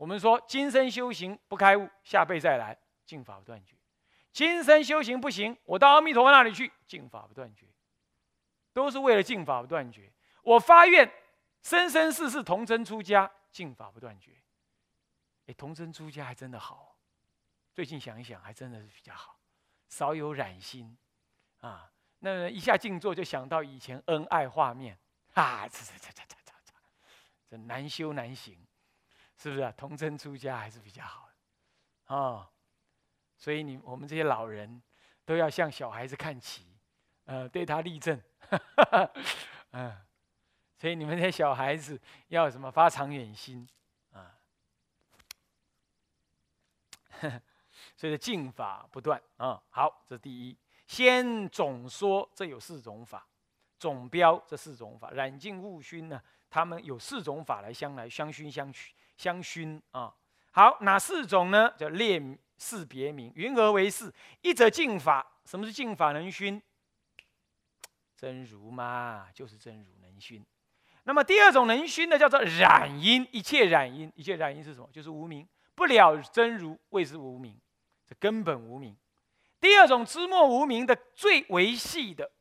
我们说今生修行不开悟，下辈再来，净法不断绝；今生修行不行，我到阿弥陀佛那里去，净法不断绝。都是为了净法不断绝。我发愿生生世世童真出家，净法不断绝。哎，童真出家还真的好。最近想一想，还真的是比较好，少有染心啊。那一下静坐就想到以前恩爱画面啊，这这这这这这这难修难行。是不是啊？童真出家还是比较好的，啊，所以你我们这些老人都要向小孩子看齐，呃，对他立正，嗯，所以你们这些小孩子要什么发长远心啊？所以净法不断啊。好，这第一，先总说这有四种法，总标这四种法，染净悟熏呢，他们有四种法来相来相熏相取。相熏啊，好，哪四种呢？叫列四别名，云何为四？一则净法，什么是净法能熏？真如嘛，就是真如能熏。那么第二种能熏的叫做染因，一切染因，一切染因是什么？就是无名，不了真如，谓之无名，这根本无名。第二种知末无名的最为细的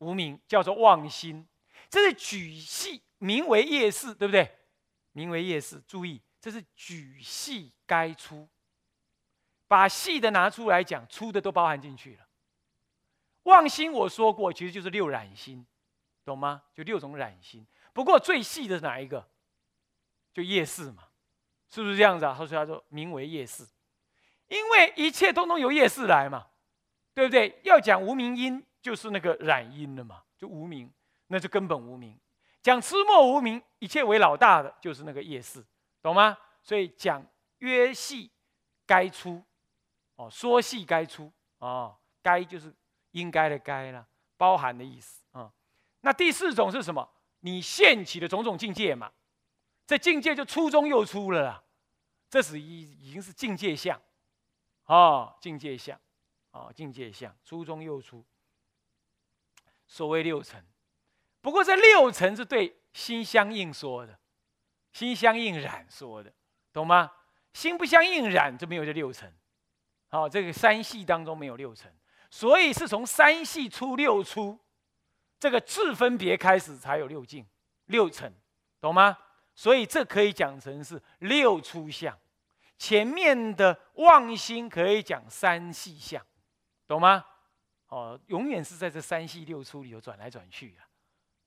无名，叫做妄心，这是举系名为业事，对不对？名为夜市，注意，这是举细该粗，把细的拿出来讲，粗的都包含进去了。妄心我说过，其实就是六染心，懂吗？就六种染心。不过最细的是哪一个？就夜市嘛，是不是这样子啊？他说他说名为夜市，因为一切通通由夜市来嘛，对不对？要讲无名因，就是那个染因了嘛，就无名，那就根本无名。讲痴末无名，一切为老大的就是那个夜市，懂吗？所以讲约系该出，哦，说系该出，哦，该就是应该的该了，包含的意思啊。那第四种是什么？你现起的种种境界嘛，这境界就初中又出了啦，这是已已经是境界相，哦，境界相，哦，境界相，初中又出，所谓六尘。不过这六层是对心相应说的，心相应染说的，懂吗？心不相应染就没有这六层。好，这个三系当中没有六层，所以是从三系出六出，这个质分别开始才有六境六层，懂吗？所以这可以讲成是六出相，前面的妄心可以讲三系相，懂吗？哦，永远是在这三系六出里头转来转去的。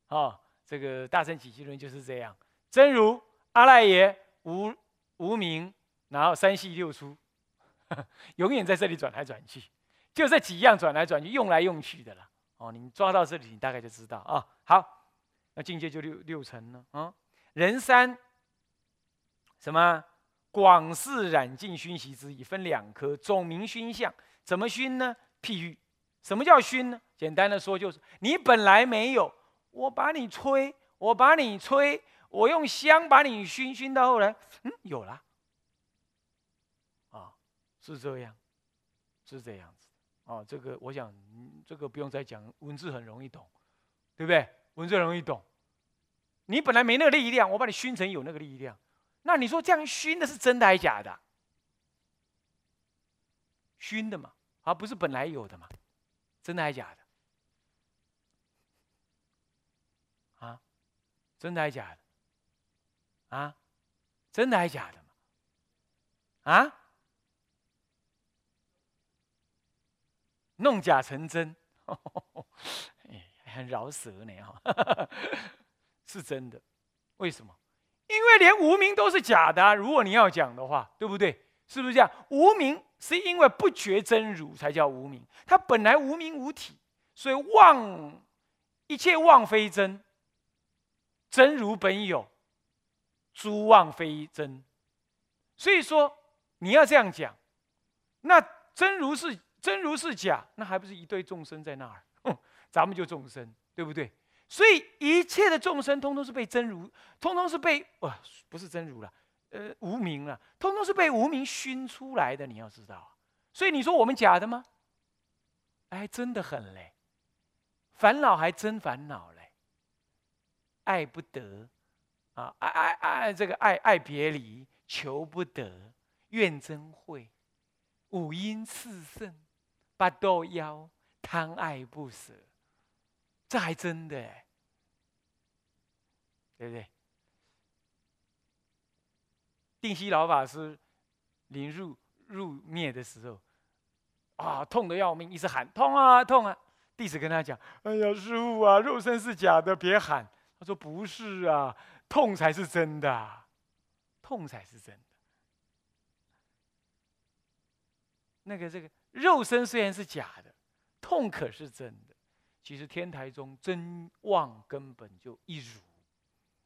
啊，这个大乘起居论就是这样，真如阿赖耶无无名，然后三系六出，永远在这里转来转去，就这几样转来转去，用来用去的了。哦，你抓到这里，你大概就知道啊。好，那境界就六六层了啊。人三什么广式染净熏习之意，分两科，总名熏相，怎么熏呢？譬喻，什么叫熏呢？简单的说，就是你本来没有。我把你吹，我把你吹，我用香把你熏熏到后来，嗯，有了，啊，是这样，是这样子，哦，这个我想，这个不用再讲，文字很容易懂，对不对？文字容易懂，你本来没那个力量，我把你熏成有那个力量，那你说这样熏的是真的还是假的？熏的嘛，而不是本来有的嘛，真的还是假的？真的还是假的？啊，真的还是假的啊，弄假成真，很饶舌呢哈，是真的。为什么？因为连无名都是假的。如果你要讲的话，对不对？是不是这样？无名是因为不觉真如才叫无名，它本来无名无体，所以妄一切妄非真。真如本有，诸妄非真，所以说你要这样讲，那真如是真如是假，那还不是一堆众生在那儿？咱们就众生，对不对？所以一切的众生，通通是被真如，通通是被哇，不是真如了，呃，无名了，通通是被无名熏出来的。你要知道，所以你说我们假的吗？哎，真的很嘞，烦恼还真烦恼了。爱不得，啊，爱爱爱这个爱爱别离，求不得，怨憎会，五阴炽盛，八斗妖，贪爱不舍，这还真的，对不对？定西老法师临入入灭的时候，啊，痛的要命，一直喊痛啊痛啊！弟子跟他讲：“哎呀，师傅啊，肉身是假的，别喊。”他说：“不是啊，痛才是真的，痛才是真的。那个这个肉身虽然是假的，痛可是真的。其实天台中真妄根本就一如，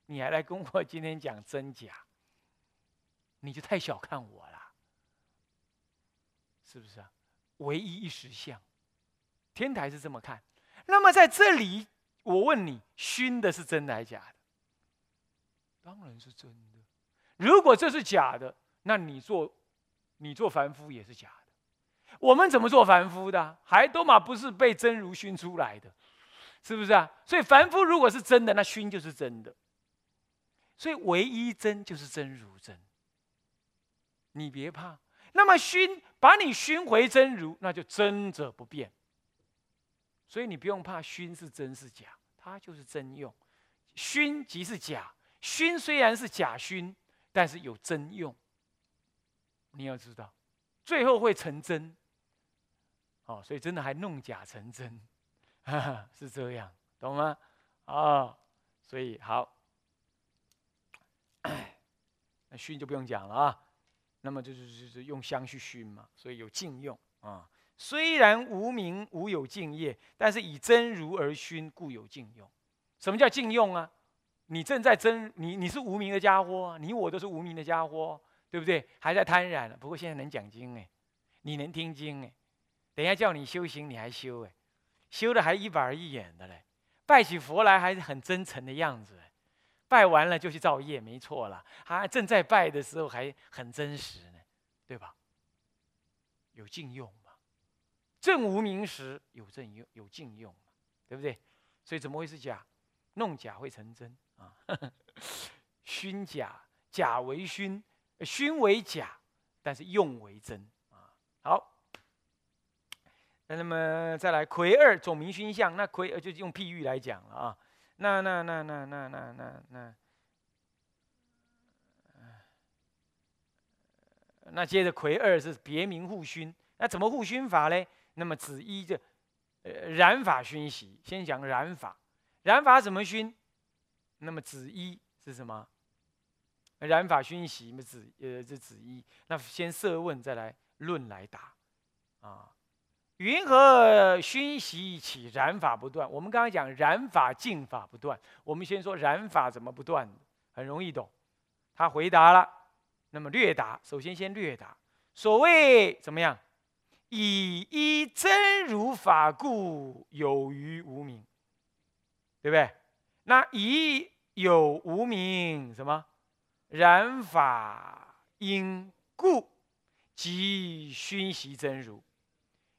你还来跟我今天讲真假，你就太小看我了，是不是啊？唯一一实相，天台是这么看。那么在这里。”我问你，熏的是真的还是假的？当然是真的。如果这是假的，那你做你做凡夫也是假的。我们怎么做凡夫的？还都嘛不是被真如熏出来的，是不是啊？所以凡夫如果是真的，那熏就是真的。所以唯一真就是真如真。你别怕。那么熏把你熏回真如，那就真者不变。所以你不用怕熏是真是假，它就是真用。熏即是假，熏虽然是假熏，但是有真用。你要知道，最后会成真。哦，所以真的还弄假成真，是这样，懂吗？啊，所以好，那熏就不用讲了啊。那么就是就是用香去熏嘛，所以有禁用啊。虽然无名无有净业，但是以真如而熏，故有净用。什么叫净用啊？你正在真，你你是无名的家伙，你我都是无名的家伙，对不对？还在贪染不过现在能讲经哎，你能听经哎，等一下叫你修行你还修哎，修的还一板一眼的嘞，拜起佛来还是很真诚的样子哎，拜完了就去造业，没错了。还正在拜的时候还很真实呢，对吧？有净用。正无名时有正用，有净用，对不对？所以怎么会是假？弄假会成真啊！熏假，假为熏，熏为假，但是用为真啊！好，那那么再来魁二总名熏相，那魁就用譬喻来讲了啊！那那那那那那那那，那接着魁二是别名护熏，那怎么护熏法嘞？那么子一就，呃，染法熏习，先讲染法，染法怎么熏？那么子一是什么？染法熏习，那么子呃这子一，那先设问，再来论来答，啊，云何熏习起染法不断？我们刚刚讲染法净法不断，我们先说染法怎么不断很容易懂。他回答了，那么略答，首先先略答，所谓怎么样？以一真如法故有余无名，对不对？那以有无名什么然法因故，即熏习真如。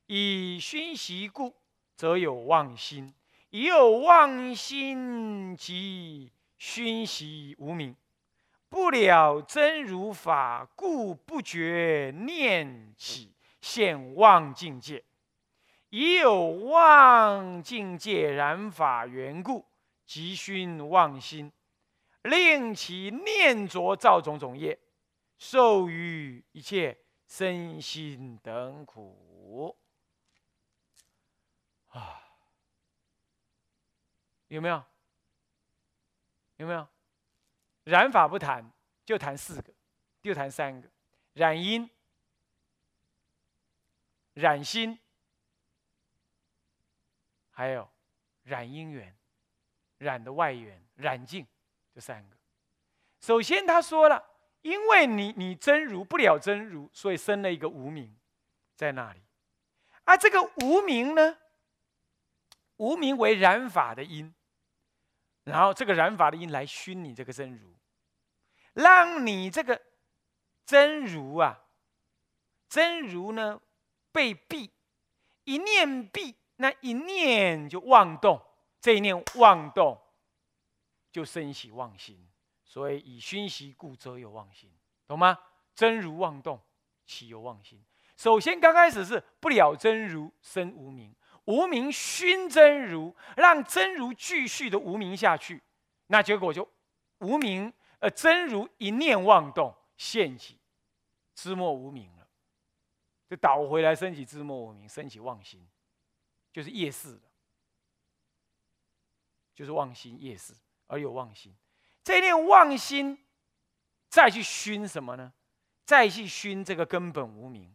以熏习故，则有妄心；以有妄心，即熏习无名。不了真如法故，不觉念起。现妄境界，已有妄境界染法缘故，即熏妄心，令其念着造种种业，受于一切身心等苦。啊，有没有？有没有？染法不谈，就谈四个，就谈三个，染因。染心，还有染因缘，染的外缘，染净，这三个。首先他说了，因为你你真如不了真如，所以生了一个无名在那里。而这个无名呢，无名为染法的因，然后这个染法的因来熏你这个真如，让你这个真如啊，真如呢。被蔽，一念蔽，那一念就妄动，这一念妄动，就生起妄心。所以以熏习故，则有妄心，懂吗？真如妄动，岂有妄心？首先刚开始是不了真如生无名，无名熏真如，让真如继续的无名下去，那结果就无名，呃，真如一念妄动现起，知末无名了，就倒回来升起自末无名，升起妄心，就是夜视，就是妄心夜视而有妄心，这念妄心再去熏什么呢？再去熏这个根本无名，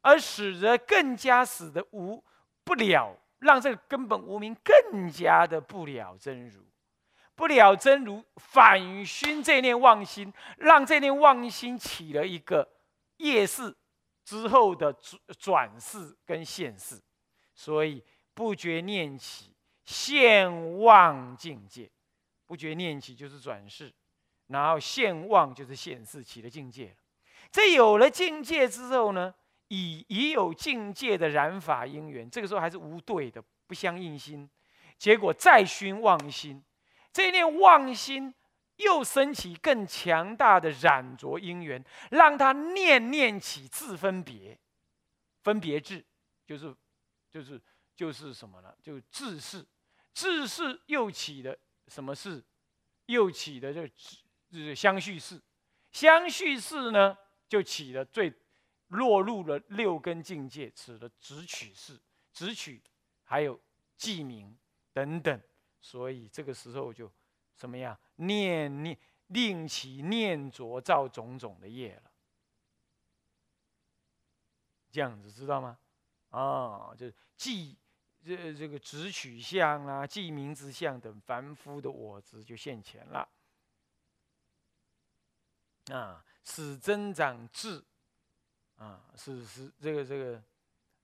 而使得更加使得无不了，让这个根本无名更加的不了真如，不了真如反熏这念妄心，让这念妄心起了一个业事之后的转转世跟现世，所以不觉念起现忘境界，不觉念起就是转世，然后现忘就是现世起了境界。这有了境界之后呢，已已有境界的染法因缘，这个时候还是无对的，不相应心。结果再熏妄心，这念妄心又升起更强大的染着因缘，让他念念起自分别，分别智，就是就是就是什么呢？就自是，自是又起的什么事？又起的就就是相续事，相续事呢？就起了最落入了六根境界，此的直取式、直取，还有记名等等，所以这个时候就怎么样？念念令其念着造种种的业了，这样子知道吗？啊，就记这这个直取相啊，记名之相等凡夫的我执就现前了，啊。使增长智，啊，使使这个这个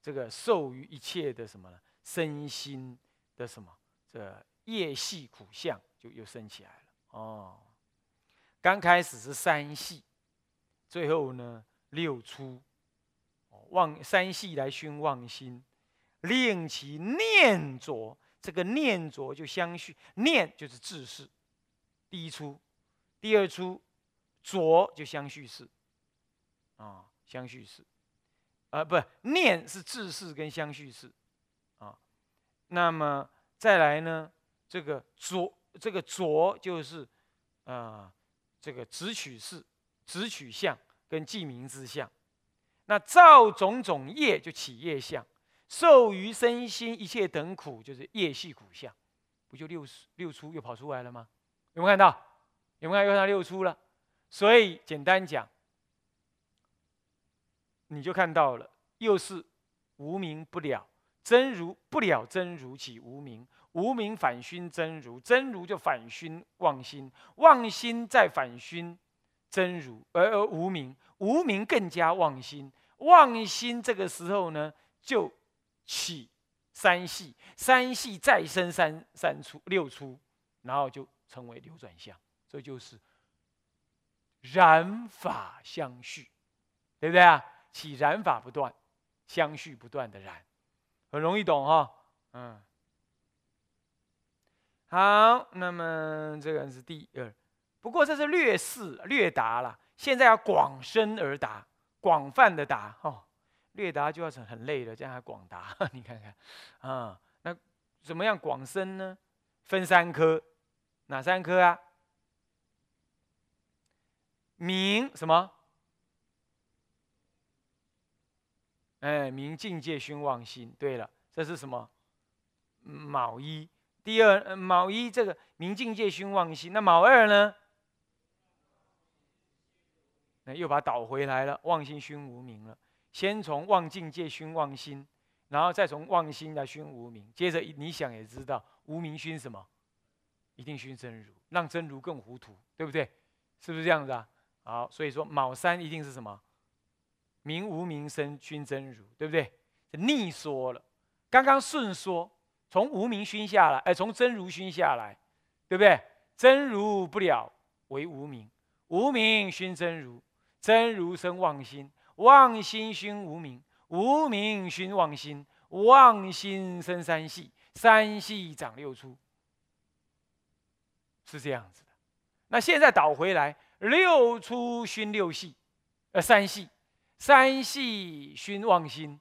这个受于一切的什么呢？身心的什么？这业系苦相就又升起来了。哦，刚开始是三系，最后呢六出，妄三系来熏妄心，令其念着，这个念着就相续，念就是自是，第一出，第二出。着就相续事，啊，相续事，啊，不，念是自事跟相续事，啊，那么再来呢，这个着，这个着就是，啊，这个直取事，直取相跟记名之相，那造种种业就起业相，受于身心一切等苦就是业系苦相，不就六十六出又跑出来了吗？有没有看到？有没有看到看到六出了？所以简单讲，你就看到了，又是无名不了真如，不了真如起无名，无名反熏真如，真如就反熏妄心，妄心再反熏真如，而而无名，无名更加妄心，妄心这个时候呢，就起三系，三系再生三三出六出，然后就成为流转相，这就是。染法相续，对不对啊？起染法不断，相续不断的染，很容易懂哈。嗯，好，那么这个是第二，不过这是略示略答了。现在要广深而答，广泛的答哦。略答就要很很累了，这样还广答，你看看啊？那怎么样广深呢？分三科，哪三科啊？明什么？哎，明境界熏妄心。对了，这是什么？卯一。第二，卯一这个明境界熏妄心。那卯二呢？那又把它倒回来了，妄心熏无明了。先从妄境界熏妄心，然后再从妄心来熏无明。接着你想也知道，无明熏什么？一定熏真如，让真如更糊涂，对不对？是不是这样子啊？好，所以说卯三一定是什么？明无明生熏真如，对不对？逆说了，刚刚顺说，从无明熏下来，哎，从真如熏下来，对不对？真如不了为无明，无明熏真如，真如生妄心，妄心熏无明，无明熏妄心，妄心生三系，三系长六出，是这样子的。那现在倒回来。六出熏六系，呃，三系，三系熏妄心，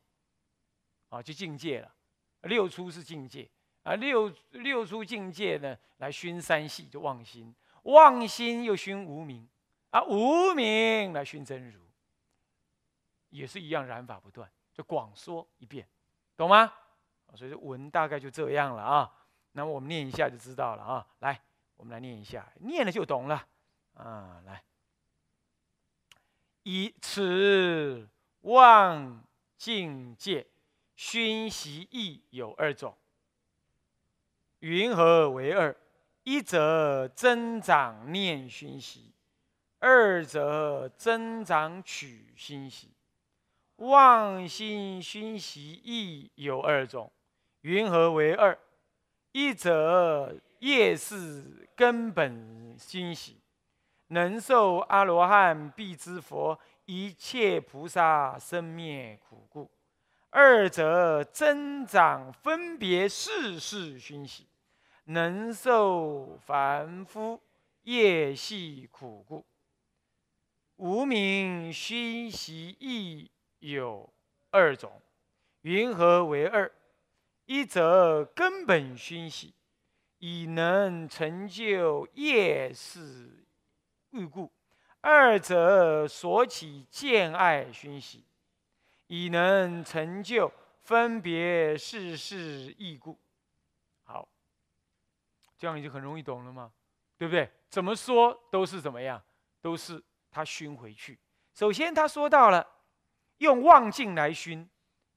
啊，就境界了。六出是境界啊，六六出境界呢，来熏三系就妄心，妄心又熏无名，啊，无名来熏真如，也是一样染法不断，就广说一遍，懂吗？所以文大概就这样了啊。那么我们念一下就知道了啊。来，我们来念一下，念了就懂了啊。来，以此望境界。熏习意有二种，云何为二？一则增长念熏习，二则增长取熏习。妄心熏习亦有二种，云何为二？一则业是根本熏习，能受阿罗汉必知佛一切菩萨生灭苦故。二者增长分别世事熏习，能受凡夫业系苦故。无名熏习亦有二种，云何为二？一则根本熏习，以能成就业事欲故；二者所起见爱熏习。以能成就分别世事异故，好，这样已经很容易懂了吗？对不对？怎么说都是怎么样，都是他熏回去。首先他说到了用望境来熏，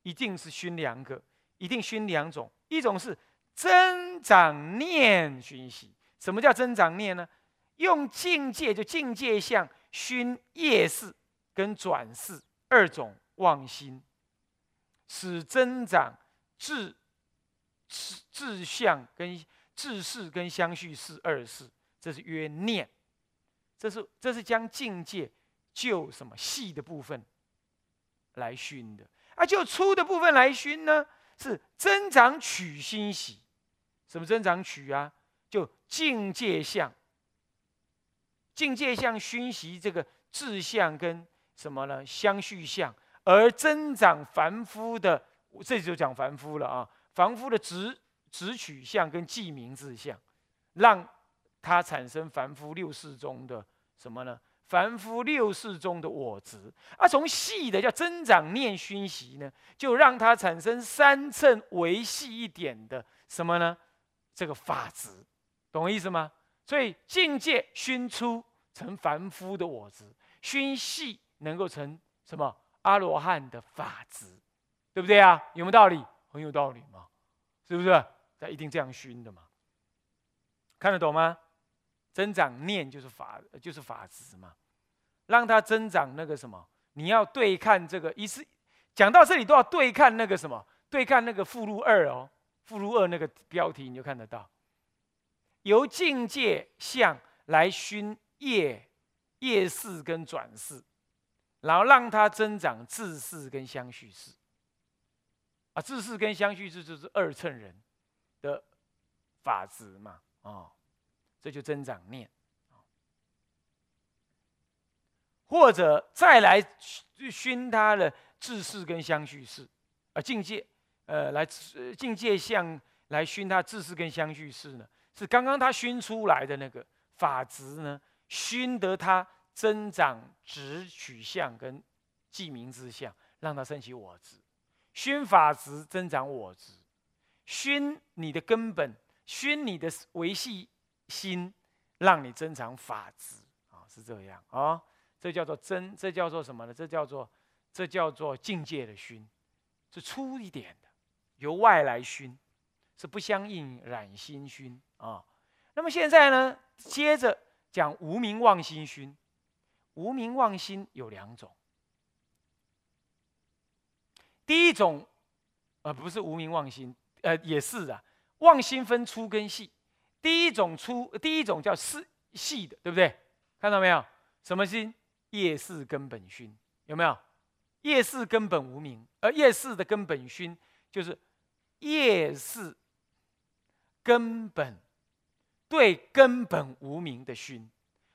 一定是熏两个，一定熏两种。一种是增长念熏习。什么叫增长念呢？用境界就境界相熏业事跟转世二种。妄心使增长智智智相跟智事跟相续事二事，这是曰念。这是这是将境界就什么细的部分来熏的，啊，就粗的部分来熏呢？是增长取心喜，什么增长取啊？就境界相，境界相熏习这个志相跟什么呢？相续相。而增长凡夫的，这就讲凡夫了啊！凡夫的直直取向跟记名志相，让他产生凡夫六世中的什么呢？凡夫六世中的我执。啊，从细的叫增长念熏习呢，就让他产生三乘为细一点的什么呢？这个法执，懂我意思吗？所以境界熏出成凡夫的我执，熏细能够成什么？阿罗汉的法执，对不对啊？有没有道理？很有道理嘛，是不是？他一定这样熏的嘛？看得懂吗？增长念就是法，就是法执嘛，让他增长那个什么？你要对看这个，一次讲到这里都要对看那个什么？对看那个附录二哦，附录二那个标题你就看得到，由境界相来熏业业事跟转世。然后让它增长自视跟相续事，啊，自视跟相续事就是二乘人的法执嘛，啊，这就增长念，或者再来熏他的自视跟相续式，啊，境界，呃，来境界相来熏他自视跟相续式呢，是刚刚他熏出来的那个法执呢，熏得他。增长直取向跟记名之相，让它升起我执；熏法执增长我执，熏你的根本，熏你的维系心，让你增长法执啊，是这样啊。这叫做真，这叫做什么呢？这叫做这叫做境界的熏，是粗一点的，由外来熏，是不相应染心熏啊。那么现在呢，接着讲无名妄心熏。无名妄心有两种，第一种，呃，不是无名妄心，呃，也是啊，妄心分粗跟细，第一种粗，第一种叫细细的，对不对？看到没有？什么心？夜视根本熏，有没有？夜视根本无名，而夜视的根本熏就是夜视根本对根本无名的熏，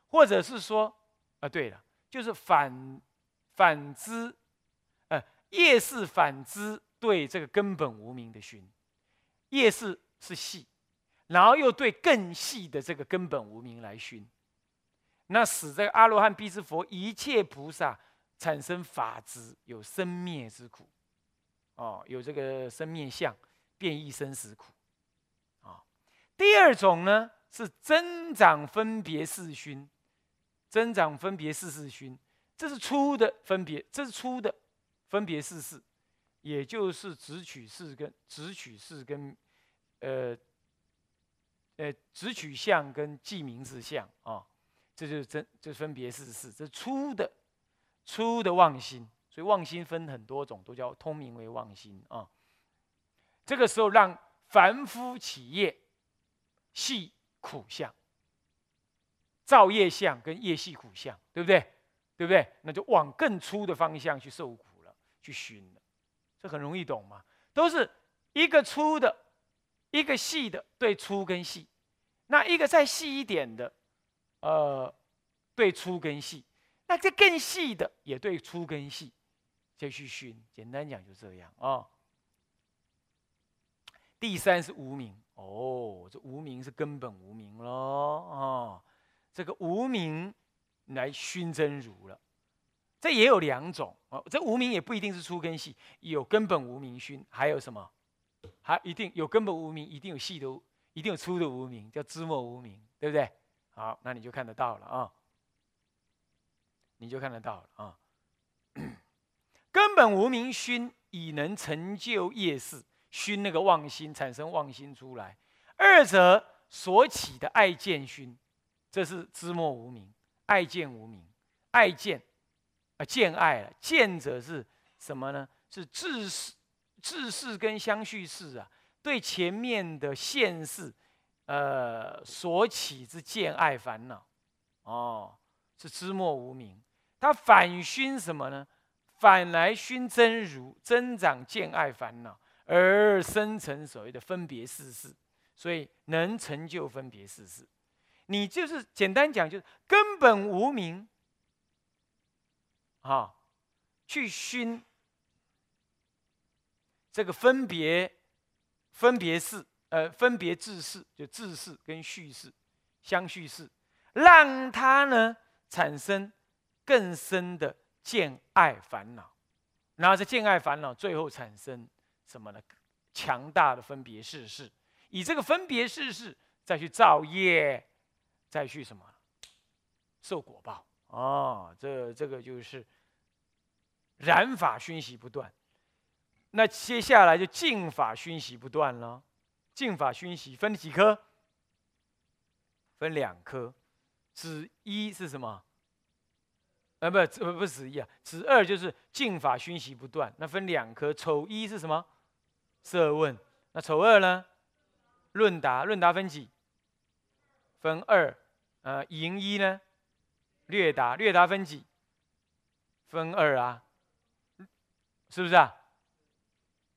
或者是说。啊，对了，就是反反之，呃，业是反之对这个根本无名的熏，业是是细，然后又对更细的这个根本无名来熏，那使这个阿罗汉、辟支佛、一切菩萨产生法执，有生灭之苦，哦，有这个生灭相，变异生死苦，啊。第二种呢是增长分别四熏。增长分别四四熏，这是粗的分别，这是粗的分别四四，也就是直取式跟直取式跟呃呃直取相跟记名字相啊，这就是真这分别四四，这是粗的粗的妄心，所以妄心分很多种，都叫通名为妄心啊。这个时候让凡夫起业系苦相。造业相跟业系苦相，对不对？对不对？那就往更粗的方向去受苦了，去熏了。这很容易懂嘛？都是一个粗的，一个细的，对粗跟细。那一个再细一点的，呃，对粗跟细。那这更细的也对粗跟细，就去熏。简单讲就这样啊。第三是无名哦，这无名是根本无名喽啊。这个无名来熏真如了，这也有两种哦。这无名也不一定是粗根细，有根本无名熏，还有什么？还一定有根本无名，一定有细的，一定有粗的无名，叫知末无名，对不对？好，那你就看得到了啊，你就看得到了啊。根本无名熏已能成就业事，熏那个妄心，产生妄心出来。二者所起的爱见熏。这是知末无名，爱见无名，爱见啊见爱了，见者是什么呢？是自事自事跟相续事啊，对前面的现世，呃所起之见爱烦恼，哦，是知末无名。他反熏什么呢？反来熏真如，增长见爱烦恼，而生成所谓的分别世事，所以能成就分别世事。你就是简单讲，就是根本无名，啊，去熏这个分别分别事，呃，分别自事，就自事跟叙事相叙事，让他呢产生更深的见爱烦恼，然后这见爱烦恼最后产生什么呢？强大的分别事事，以这个分别事事再去造业。再去什么受果报啊？这这个就是染法熏习不断。那接下来就净法熏习不断了。净法熏习分几颗？分两颗。子一是什么？呃，不，不不是子一啊。子二就是净法熏习不断。那分两颗。丑一是什么？设问。那丑二呢？论答。论答分几？分二，呃，营一呢？略答，略答分几？分二啊，是不是啊？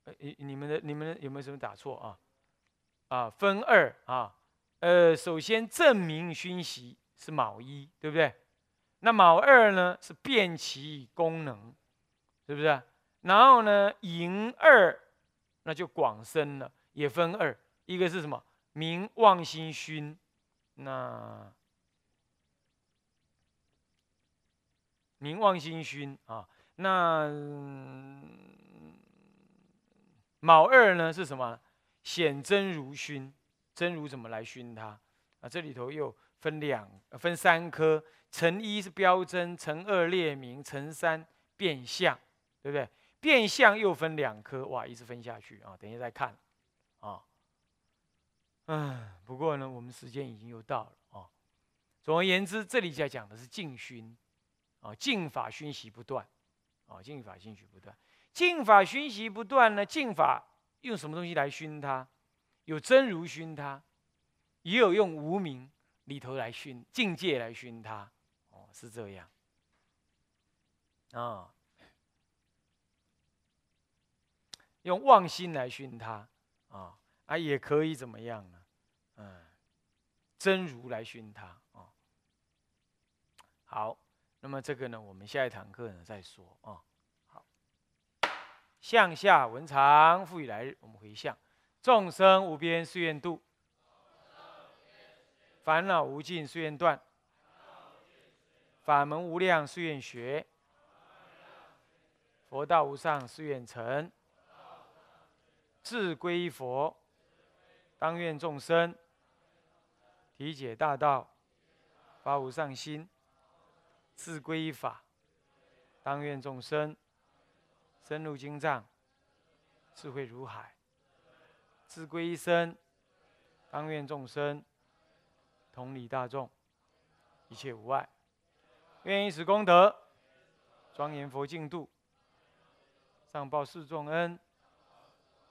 呃，你你们的你们的有没有什么打错啊？啊，分二啊，呃，首先证明熏习是卯一，对不对？那卯二呢是变其功能，是不是？然后呢，营二那就广深了，也分二，一个是什么？明望心熏。那明望心熏啊，那卯二呢是什么？显真如熏，真如怎么来熏它？啊，这里头又分两分三颗，成一是标真，成二列明，成三变相，对不对？变相又分两颗，哇，一直分下去啊，等一下再看啊。嗯，不过呢，我们时间已经又到了啊。总而言之，这里在讲的是净熏，啊，净法熏习不断，啊，净法熏习不断。净法熏习不断呢，净法用什么东西来熏它？有真如熏它，也有用无名里头来熏，境界来熏它。哦，是这样。啊，用妄心来熏它，啊。啊，也可以怎么样呢？嗯，真如来熏他啊。好，那么这个呢，我们下一堂课呢再说啊。好，向下文长，复以来日，我们回向众生无边誓愿度，烦恼无尽誓愿断，法门无量誓愿学，佛道无上誓愿成，志归佛，当愿众生体解大道，发无上心。自归法，当愿众生深入经藏，智慧如海；自归身，当愿众生同理大众，一切无碍。愿以此功德，庄严佛净土，上报四重恩，